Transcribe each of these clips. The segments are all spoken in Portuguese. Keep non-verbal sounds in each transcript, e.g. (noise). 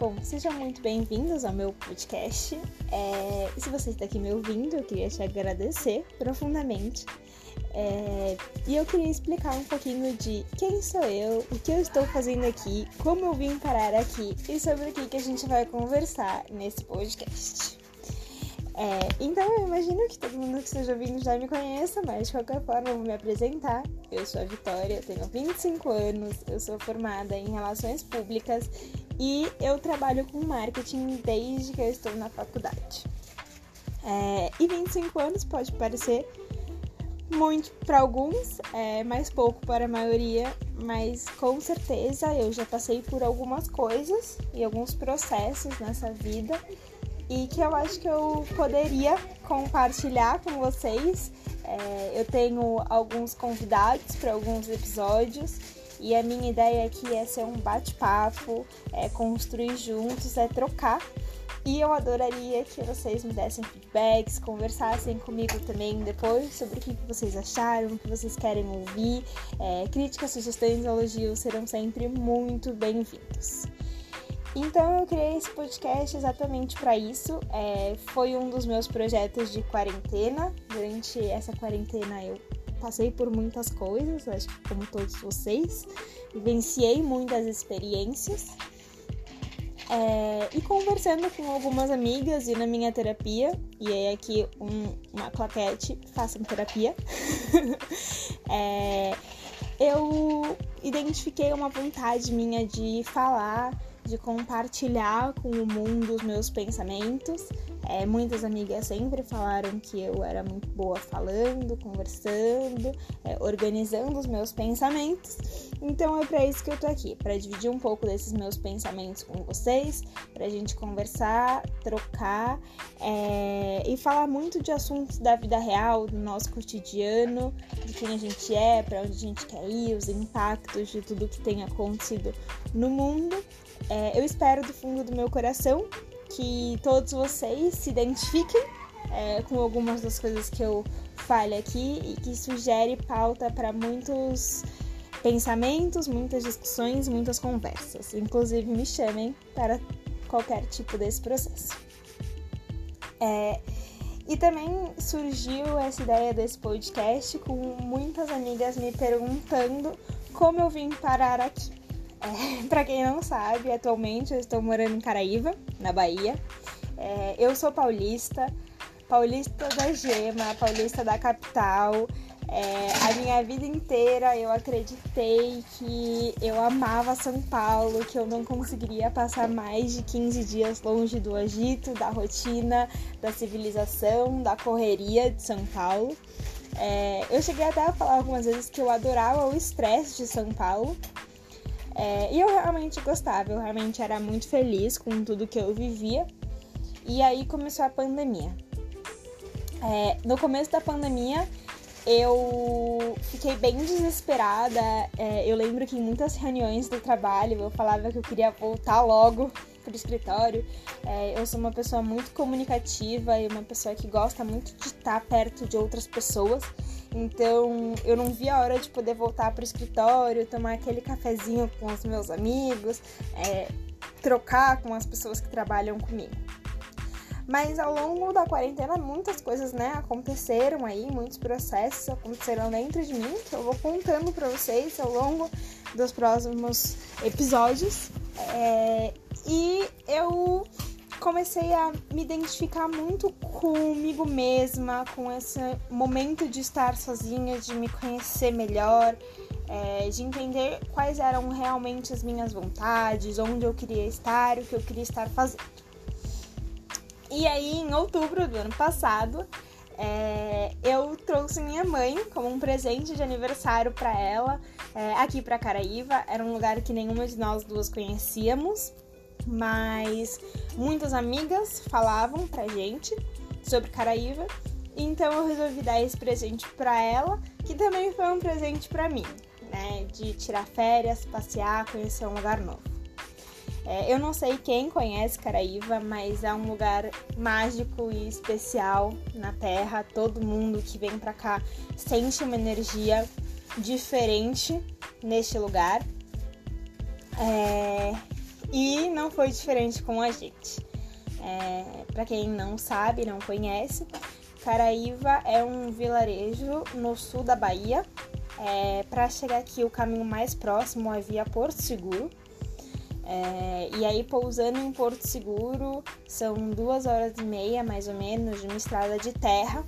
Bom, sejam muito bem-vindos ao meu podcast. É, se você está aqui me ouvindo, eu queria te agradecer profundamente. É, e eu queria explicar um pouquinho de quem sou eu, o que eu estou fazendo aqui, como eu vim parar aqui e sobre o que, que a gente vai conversar nesse podcast. É, então eu imagino que todo mundo que esteja ouvindo já me conheça, mas de qualquer forma eu vou me apresentar. Eu sou a Vitória, tenho 25 anos, eu sou formada em Relações Públicas e eu trabalho com marketing desde que eu estou na faculdade. É, e 25 anos pode parecer muito para alguns, é, mais pouco para a maioria, mas com certeza eu já passei por algumas coisas e alguns processos nessa vida e que eu acho que eu poderia compartilhar com vocês. É, eu tenho alguns convidados para alguns episódios e a minha ideia aqui é ser um bate-papo, é construir juntos, é trocar. E eu adoraria que vocês me dessem feedbacks, conversassem comigo também depois sobre o que vocês acharam, o que vocês querem ouvir. É, críticas, sugestões elogios serão sempre muito bem-vindos. Então eu criei esse podcast exatamente para isso. É, foi um dos meus projetos de quarentena. Durante essa quarentena eu passei por muitas coisas, acho que como todos vocês, vivenciei muitas experiências. É, e conversando com algumas amigas e na minha terapia, e aí aqui um, uma claquete, façam terapia, (laughs) é, eu identifiquei uma vontade minha de falar de compartilhar com o mundo os meus pensamentos. É, muitas amigas sempre falaram que eu era muito boa falando, conversando, é, organizando os meus pensamentos. Então é para isso que eu tô aqui, para dividir um pouco desses meus pensamentos com vocês, para a gente conversar, trocar é, e falar muito de assuntos da vida real, do nosso cotidiano, de quem a gente é, para onde a gente quer ir, os impactos de tudo que tem acontecido no mundo. É, eu espero do fundo do meu coração que todos vocês se identifiquem é, com algumas das coisas que eu fale aqui e que sugere pauta para muitos pensamentos, muitas discussões, muitas conversas. Inclusive, me chamem para qualquer tipo desse processo. É, e também surgiu essa ideia desse podcast com muitas amigas me perguntando como eu vim parar aqui. (laughs) Para quem não sabe, atualmente eu estou morando em Caraíva, na Bahia. É, eu sou paulista, paulista da Gema, paulista da capital. É, a minha vida inteira eu acreditei que eu amava São Paulo, que eu não conseguiria passar mais de 15 dias longe do agito, da rotina, da civilização, da correria de São Paulo. É, eu cheguei até a falar algumas vezes que eu adorava o estresse de São Paulo, é, e eu realmente gostava, eu realmente era muito feliz com tudo que eu vivia. E aí começou a pandemia. É, no começo da pandemia, eu fiquei bem desesperada. É, eu lembro que em muitas reuniões do trabalho eu falava que eu queria voltar logo pro escritório. É, eu sou uma pessoa muito comunicativa e uma pessoa que gosta muito de estar perto de outras pessoas. Então eu não vi a hora de poder voltar para o escritório, tomar aquele cafezinho com os meus amigos, é, trocar com as pessoas que trabalham comigo. Mas ao longo da quarentena muitas coisas né, aconteceram aí, muitos processos aconteceram dentro de mim, que eu vou contando para vocês ao longo dos próximos episódios. É, e eu comecei a me identificar muito comigo mesma, com esse momento de estar sozinha, de me conhecer melhor, é, de entender quais eram realmente as minhas vontades, onde eu queria estar, o que eu queria estar fazendo. E aí, em outubro do ano passado, é, eu trouxe minha mãe como um presente de aniversário para ela é, aqui para Caraíva. Era um lugar que nenhuma de nós duas conhecíamos mas muitas amigas falavam pra gente sobre Caraíva, então eu resolvi dar esse presente para ela, que também foi um presente para mim, né, de tirar férias, passear, conhecer um lugar novo. É, eu não sei quem conhece Caraíva, mas é um lugar mágico e especial na Terra. Todo mundo que vem para cá sente uma energia diferente neste lugar. É, não foi diferente com a gente. É, para quem não sabe, não conhece, Caraíva é um vilarejo no sul da Bahia. É, para chegar aqui, o caminho mais próximo é via Porto Seguro. É, e aí, pousando em Porto Seguro, são duas horas e meia, mais ou menos, de uma estrada de terra.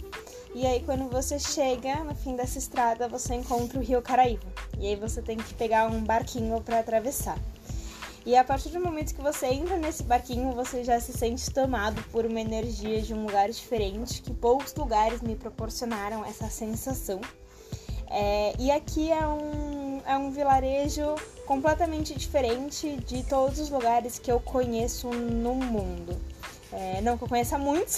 E aí, quando você chega no fim dessa estrada, você encontra o Rio Caraíva. E aí, você tem que pegar um barquinho para atravessar. E a partir do momento que você entra nesse barquinho, você já se sente tomado por uma energia de um lugar diferente, que poucos lugares me proporcionaram essa sensação. É, e aqui é um, é um vilarejo completamente diferente de todos os lugares que eu conheço no mundo. É, não que eu conheça muitos,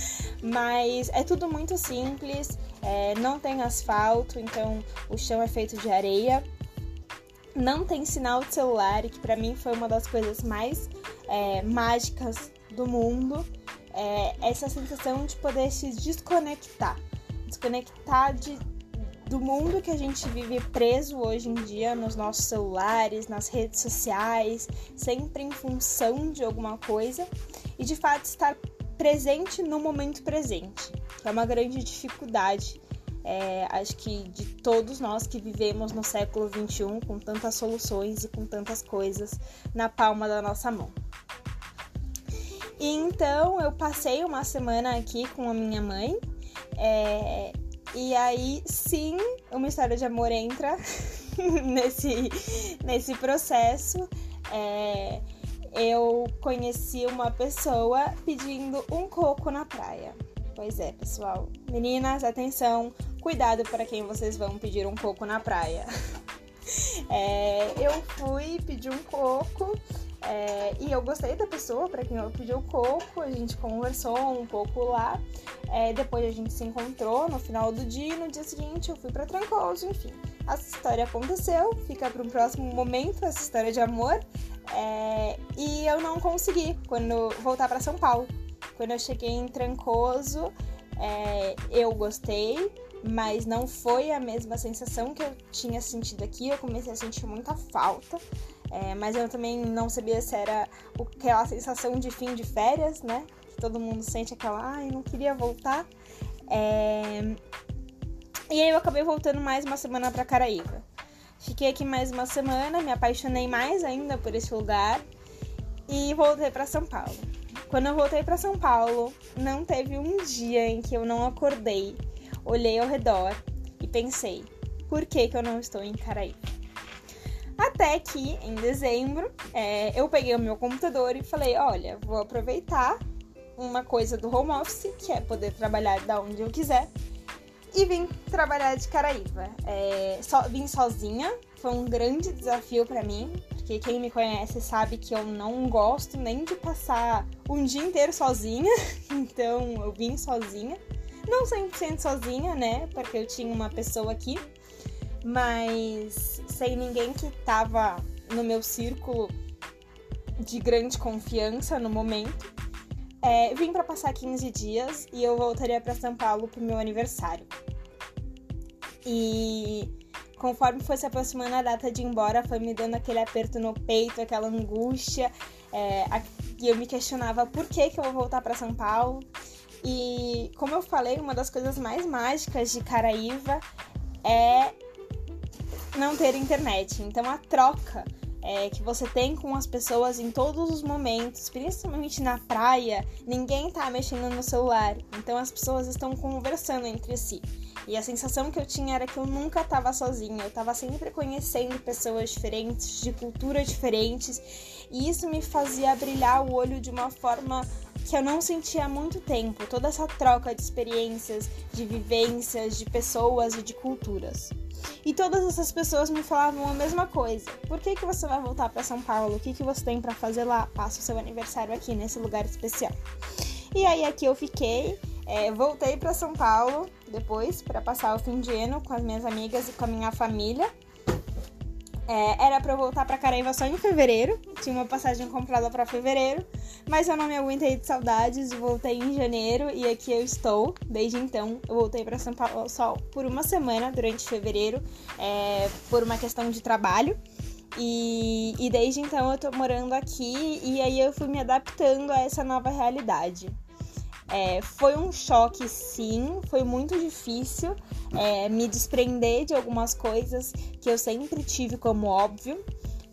(laughs) mas é tudo muito simples, é, não tem asfalto, então o chão é feito de areia, não tem sinal de celular, que para mim foi uma das coisas mais é, mágicas do mundo. É, essa sensação de poder se desconectar, desconectar de do mundo que a gente vive preso hoje em dia nos nossos celulares, nas redes sociais, sempre em função de alguma coisa e de fato estar presente no momento presente, que é uma grande dificuldade, é, acho que de todos nós que vivemos no século XXI com tantas soluções e com tantas coisas na palma da nossa mão. E então eu passei uma semana aqui com a minha mãe. É, e aí, sim, uma história de amor entra (laughs) nesse, nesse processo. É, eu conheci uma pessoa pedindo um coco na praia. Pois é, pessoal. Meninas, atenção, cuidado para quem vocês vão pedir um coco na praia. (laughs) É, eu fui pedir um coco é, e eu gostei da pessoa para quem eu pedi o coco, a gente conversou um pouco lá. É, depois a gente se encontrou no final do dia e no dia seguinte eu fui para Trancoso, enfim. Essa história aconteceu, fica para um próximo momento essa história de amor. É, e eu não consegui quando voltar para São Paulo. Quando eu cheguei em Trancoso, é, eu gostei, mas não foi a mesma sensação que eu tinha sentido aqui. Eu comecei a sentir muita falta. É, mas eu também não sabia se era aquela sensação de fim de férias, né? Que todo mundo sente aquela, ai, ah, não queria voltar. É... E aí eu acabei voltando mais uma semana para Caraíba. Fiquei aqui mais uma semana, me apaixonei mais ainda por esse lugar e voltei para São Paulo. Quando eu voltei para São Paulo, não teve um dia em que eu não acordei, olhei ao redor e pensei: por que, que eu não estou em Caraíba? Até que, em dezembro, é, eu peguei o meu computador e falei: olha, vou aproveitar uma coisa do home office, que é poder trabalhar da onde eu quiser, e vim trabalhar de Caraíva. É, so, vim sozinha, foi um grande desafio para mim, porque quem me conhece sabe que eu não gosto nem de passar um dia inteiro sozinha, (laughs) então eu vim sozinha. Não 100% sozinha, né? Porque eu tinha uma pessoa aqui mas sem ninguém que tava no meu círculo de grande confiança no momento. É, vim para passar 15 dias e eu voltaria para São Paulo pro meu aniversário. E conforme foi se aproximando a data de ir embora, foi me dando aquele aperto no peito, aquela angústia. É, e eu me questionava por que, que eu vou voltar para São Paulo. E como eu falei, uma das coisas mais mágicas de Caraíva é não ter internet. Então a troca é, que você tem com as pessoas em todos os momentos, principalmente na praia, ninguém tá mexendo no celular. Então as pessoas estão conversando entre si. E a sensação que eu tinha era que eu nunca estava sozinha, eu estava sempre conhecendo pessoas diferentes, de culturas diferentes, e isso me fazia brilhar o olho de uma forma que eu não sentia há muito tempo. Toda essa troca de experiências, de vivências, de pessoas e de culturas. E todas essas pessoas me falavam a mesma coisa. Por que, que você vai voltar para São Paulo? O que, que você tem para fazer lá? Passa o seu aniversário aqui nesse lugar especial. E aí aqui eu fiquei, é, voltei para São Paulo depois para passar o fim de ano com as minhas amigas e com a minha família. É, era para eu voltar para Caraíva só em fevereiro, tinha uma passagem comprada para fevereiro, mas eu não me aguentei de saudades voltei em janeiro e aqui eu estou. Desde então, eu voltei para São Paulo só por uma semana durante fevereiro, é, por uma questão de trabalho. E, e desde então eu tô morando aqui e aí eu fui me adaptando a essa nova realidade. É, foi um choque, sim, foi muito difícil é, me desprender de algumas coisas que eu sempre tive como óbvio,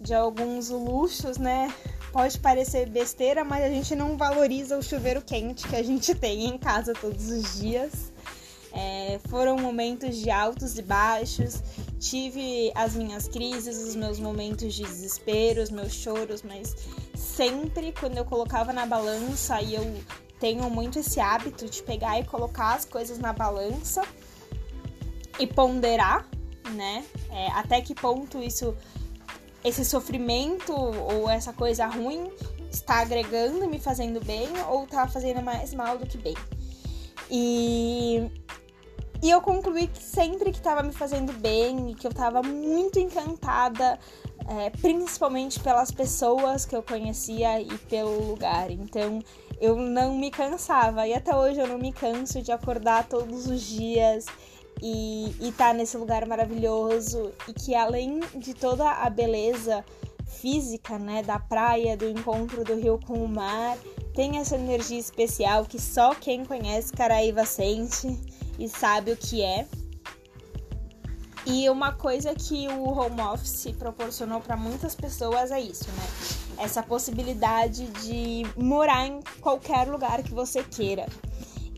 de alguns luxos, né? Pode parecer besteira, mas a gente não valoriza o chuveiro quente que a gente (laughs) tem em casa todos os dias. É, foram momentos de altos e baixos, tive as minhas crises, os meus momentos de desespero, os meus choros, mas sempre quando eu colocava na balança e eu tenho muito esse hábito de pegar e colocar as coisas na balança e ponderar, né? É, até que ponto isso, esse sofrimento ou essa coisa ruim está agregando me fazendo bem ou está fazendo mais mal do que bem. E, e eu concluí que sempre que estava me fazendo bem e que eu estava muito encantada, é, principalmente pelas pessoas que eu conhecia e pelo lugar. Então eu não me cansava e até hoje eu não me canso de acordar todos os dias e estar tá nesse lugar maravilhoso e que além de toda a beleza física, né, da praia, do encontro do rio com o mar, tem essa energia especial que só quem conhece Caraíva sente e sabe o que é. E uma coisa que o home office proporcionou para muitas pessoas é isso, né? Essa possibilidade de morar em qualquer lugar que você queira.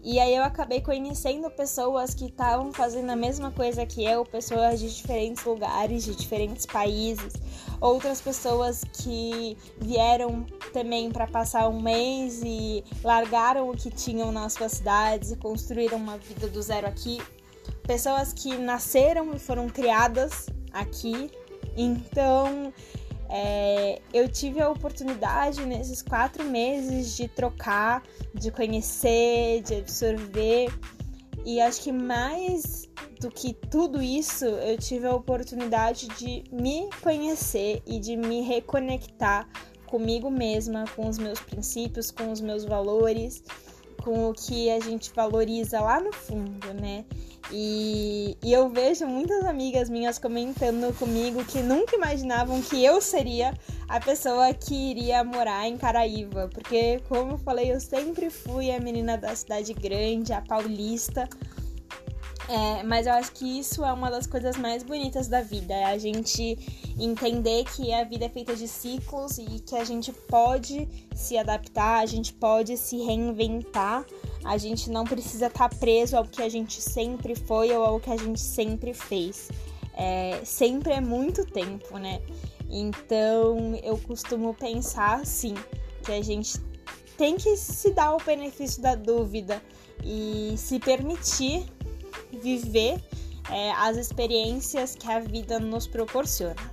E aí eu acabei conhecendo pessoas que estavam fazendo a mesma coisa que eu, pessoas de diferentes lugares, de diferentes países, outras pessoas que vieram também para passar um mês e largaram o que tinham nas suas cidades e construíram uma vida do zero aqui, pessoas que nasceram e foram criadas aqui. Então, é, eu tive a oportunidade nesses quatro meses de trocar, de conhecer, de absorver, e acho que mais do que tudo isso, eu tive a oportunidade de me conhecer e de me reconectar comigo mesma, com os meus princípios, com os meus valores, com o que a gente valoriza lá no fundo, né? E, e, eu vejo muitas amigas minhas comentando comigo que nunca imaginavam que eu seria a pessoa que iria morar em Caraíva. Porque, como eu falei, eu sempre fui a menina da cidade grande, a paulista. É, mas eu acho que isso é uma das coisas mais bonitas da vida, é a gente entender que a vida é feita de ciclos e que a gente pode se adaptar, a gente pode se reinventar a gente não precisa estar tá preso ao que a gente sempre foi ou ao que a gente sempre fez. É, sempre é muito tempo, né? Então eu costumo pensar assim, que a gente tem que se dar o benefício da dúvida e se permitir viver é, as experiências que a vida nos proporciona.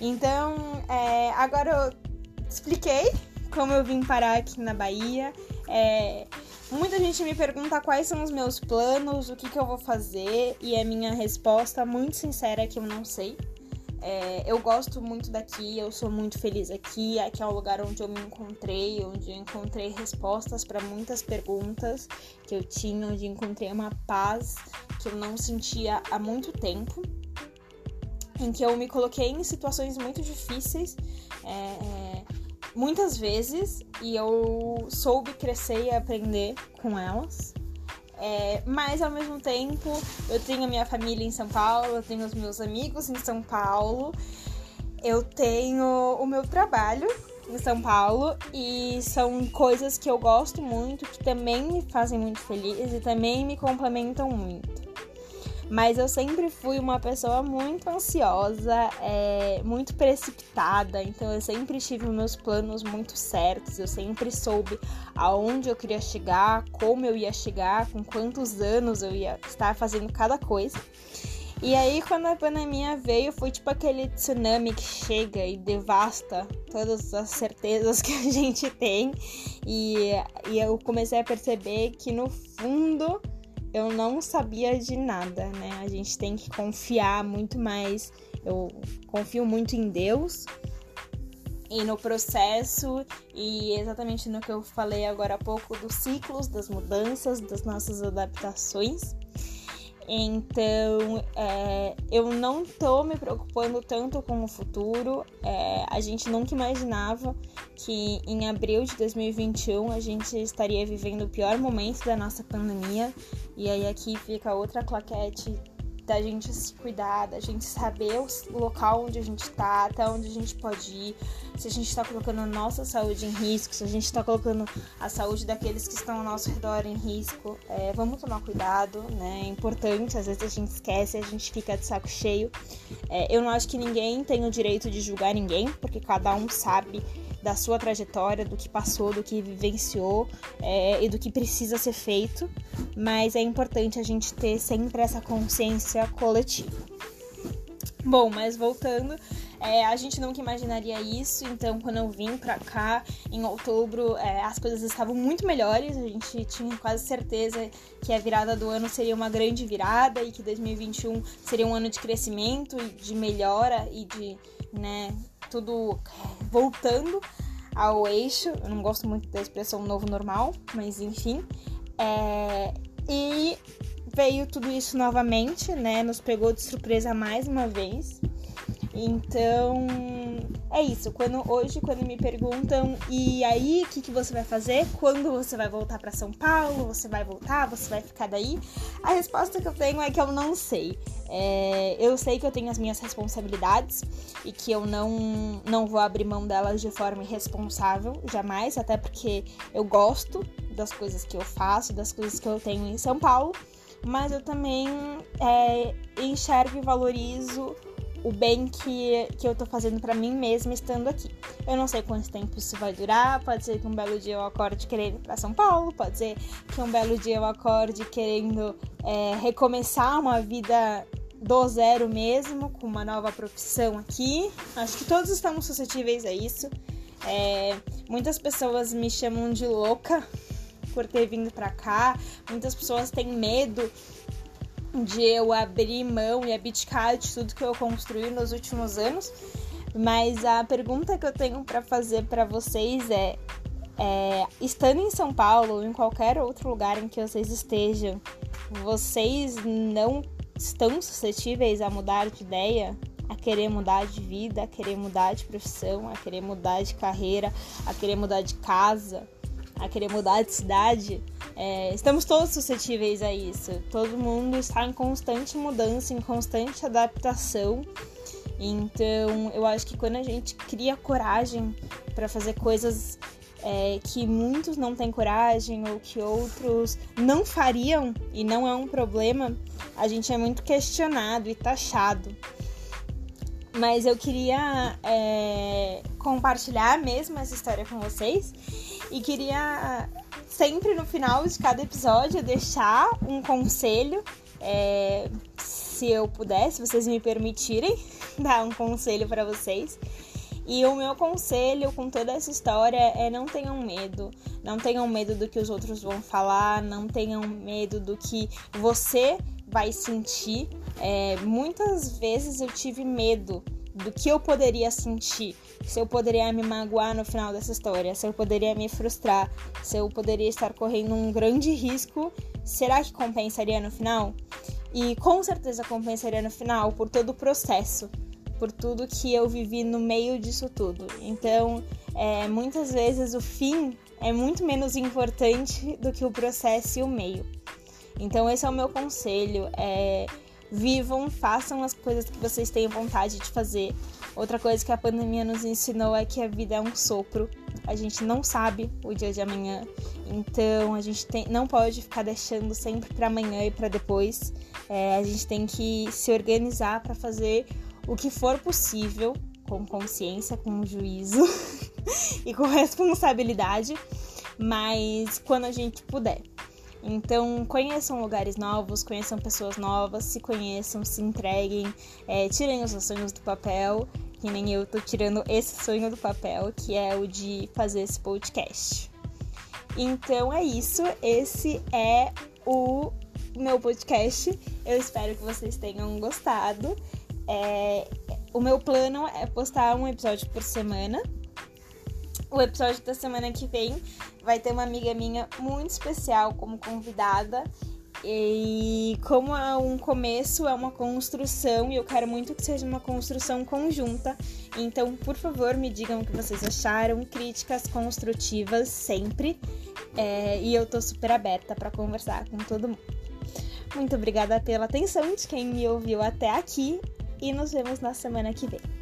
Então, é, agora eu expliquei como eu vim parar aqui na Bahia. É, Muita gente me pergunta quais são os meus planos, o que, que eu vou fazer, e a minha resposta muito sincera é que eu não sei. É, eu gosto muito daqui, eu sou muito feliz aqui. Aqui é o lugar onde eu me encontrei, onde eu encontrei respostas para muitas perguntas que eu tinha, onde encontrei uma paz que eu não sentia há muito tempo, em que eu me coloquei em situações muito difíceis. É, muitas vezes e eu soube crescer e aprender com elas. É, mas ao mesmo tempo eu tenho minha família em São Paulo, eu tenho os meus amigos em São Paulo, eu tenho o meu trabalho em São Paulo e são coisas que eu gosto muito, que também me fazem muito feliz e também me complementam muito. Mas eu sempre fui uma pessoa muito ansiosa, é, muito precipitada, então eu sempre tive meus planos muito certos, eu sempre soube aonde eu queria chegar, como eu ia chegar, com quantos anos eu ia estar fazendo cada coisa. E aí, quando a pandemia veio, foi tipo aquele tsunami que chega e devasta todas as certezas que a (laughs) gente tem. E, e eu comecei a perceber que no fundo eu não sabia de nada, né? A gente tem que confiar muito mais. Eu confio muito em Deus e no processo e exatamente no que eu falei agora há pouco dos ciclos, das mudanças, das nossas adaptações. Então, é, eu não tô me preocupando tanto com o futuro. É, a gente nunca imaginava que em abril de 2021 a gente estaria vivendo o pior momento da nossa pandemia. E aí aqui fica outra claquete da gente se cuidar, da gente saber o local onde a gente tá, até onde a gente pode ir, se a gente está colocando a nossa saúde em risco, se a gente está colocando a saúde daqueles que estão ao nosso redor em risco. É, vamos tomar cuidado, né? É importante, às vezes a gente esquece, a gente fica de saco cheio. É, eu não acho que ninguém tem o direito de julgar ninguém, porque cada um sabe da sua trajetória, do que passou, do que vivenciou é, e do que precisa ser feito, mas é importante a gente ter sempre essa consciência coletiva. Bom, mas voltando, é, a gente nunca imaginaria isso, então quando eu vim pra cá em outubro, é, as coisas estavam muito melhores, a gente tinha quase certeza que a virada do ano seria uma grande virada e que 2021 seria um ano de crescimento de melhora e de, né, tudo voltando ao eixo. Eu não gosto muito da expressão novo normal, mas enfim. É... E veio tudo isso novamente, né? Nos pegou de surpresa mais uma vez. Então, é isso. Quando hoje, quando me perguntam, e aí, o que, que você vai fazer? Quando você vai voltar para São Paulo? Você vai voltar? Você vai ficar daí? A resposta que eu tenho é que eu não sei. É, eu sei que eu tenho as minhas responsabilidades e que eu não, não vou abrir mão delas de forma irresponsável, jamais, até porque eu gosto das coisas que eu faço, das coisas que eu tenho em São Paulo, mas eu também é, enxergo e valorizo o bem que, que eu tô fazendo para mim mesma estando aqui. Eu não sei quanto tempo isso vai durar, pode ser que um belo dia eu acorde querendo ir pra São Paulo, pode ser que um belo dia eu acorde querendo é, recomeçar uma vida do zero mesmo, com uma nova profissão aqui. Acho que todos estamos suscetíveis a isso. É, muitas pessoas me chamam de louca por ter vindo pra cá, muitas pessoas têm medo de eu abrir mão e abdicar de tudo que eu construí nos últimos anos. Mas a pergunta que eu tenho para fazer para vocês é, é: estando em São Paulo ou em qualquer outro lugar em que vocês estejam, vocês não estão suscetíveis a mudar de ideia? A querer mudar de vida, a querer mudar de profissão, a querer mudar de carreira, a querer mudar de casa, a querer mudar de cidade? É, estamos todos suscetíveis a isso. Todo mundo está em constante mudança, em constante adaptação. Então, eu acho que quando a gente cria coragem para fazer coisas é, que muitos não têm coragem ou que outros não fariam e não é um problema, a gente é muito questionado e taxado. Mas eu queria é, compartilhar mesmo essa história com vocês e queria sempre no final de cada episódio deixar um conselho, é, se eu puder, se vocês me permitirem (laughs) dar um conselho para vocês. E o meu conselho com toda essa história é não tenham medo. Não tenham medo do que os outros vão falar, não tenham medo do que você vai sentir. É, muitas vezes eu tive medo do que eu poderia sentir, se eu poderia me magoar no final dessa história, se eu poderia me frustrar, se eu poderia estar correndo um grande risco, será que compensaria no final? E com certeza compensaria no final por todo o processo, por tudo que eu vivi no meio disso tudo. Então, é, muitas vezes o fim é muito menos importante do que o processo e o meio. Então, esse é o meu conselho. É, vivam, façam as coisas que vocês têm vontade de fazer. Outra coisa que a pandemia nos ensinou é que a vida é um sopro. A gente não sabe o dia de amanhã. Então a gente tem, não pode ficar deixando sempre para amanhã e para depois. É, a gente tem que se organizar para fazer o que for possível, com consciência, com juízo (laughs) e com responsabilidade, mas quando a gente puder. Então, conheçam lugares novos, conheçam pessoas novas, se conheçam, se entreguem, é, tirem os sonhos do papel, que nem eu tô tirando esse sonho do papel, que é o de fazer esse podcast. Então é isso, esse é o meu podcast. Eu espero que vocês tenham gostado. É, o meu plano é postar um episódio por semana. O episódio da semana que vem vai ter uma amiga minha muito especial como convidada E como é um começo, é uma construção, e eu quero muito que seja uma construção conjunta. Então, por favor, me digam o que vocês acharam, críticas construtivas sempre. É, e eu tô super aberta para conversar com todo mundo. Muito obrigada pela atenção de quem me ouviu até aqui e nos vemos na semana que vem.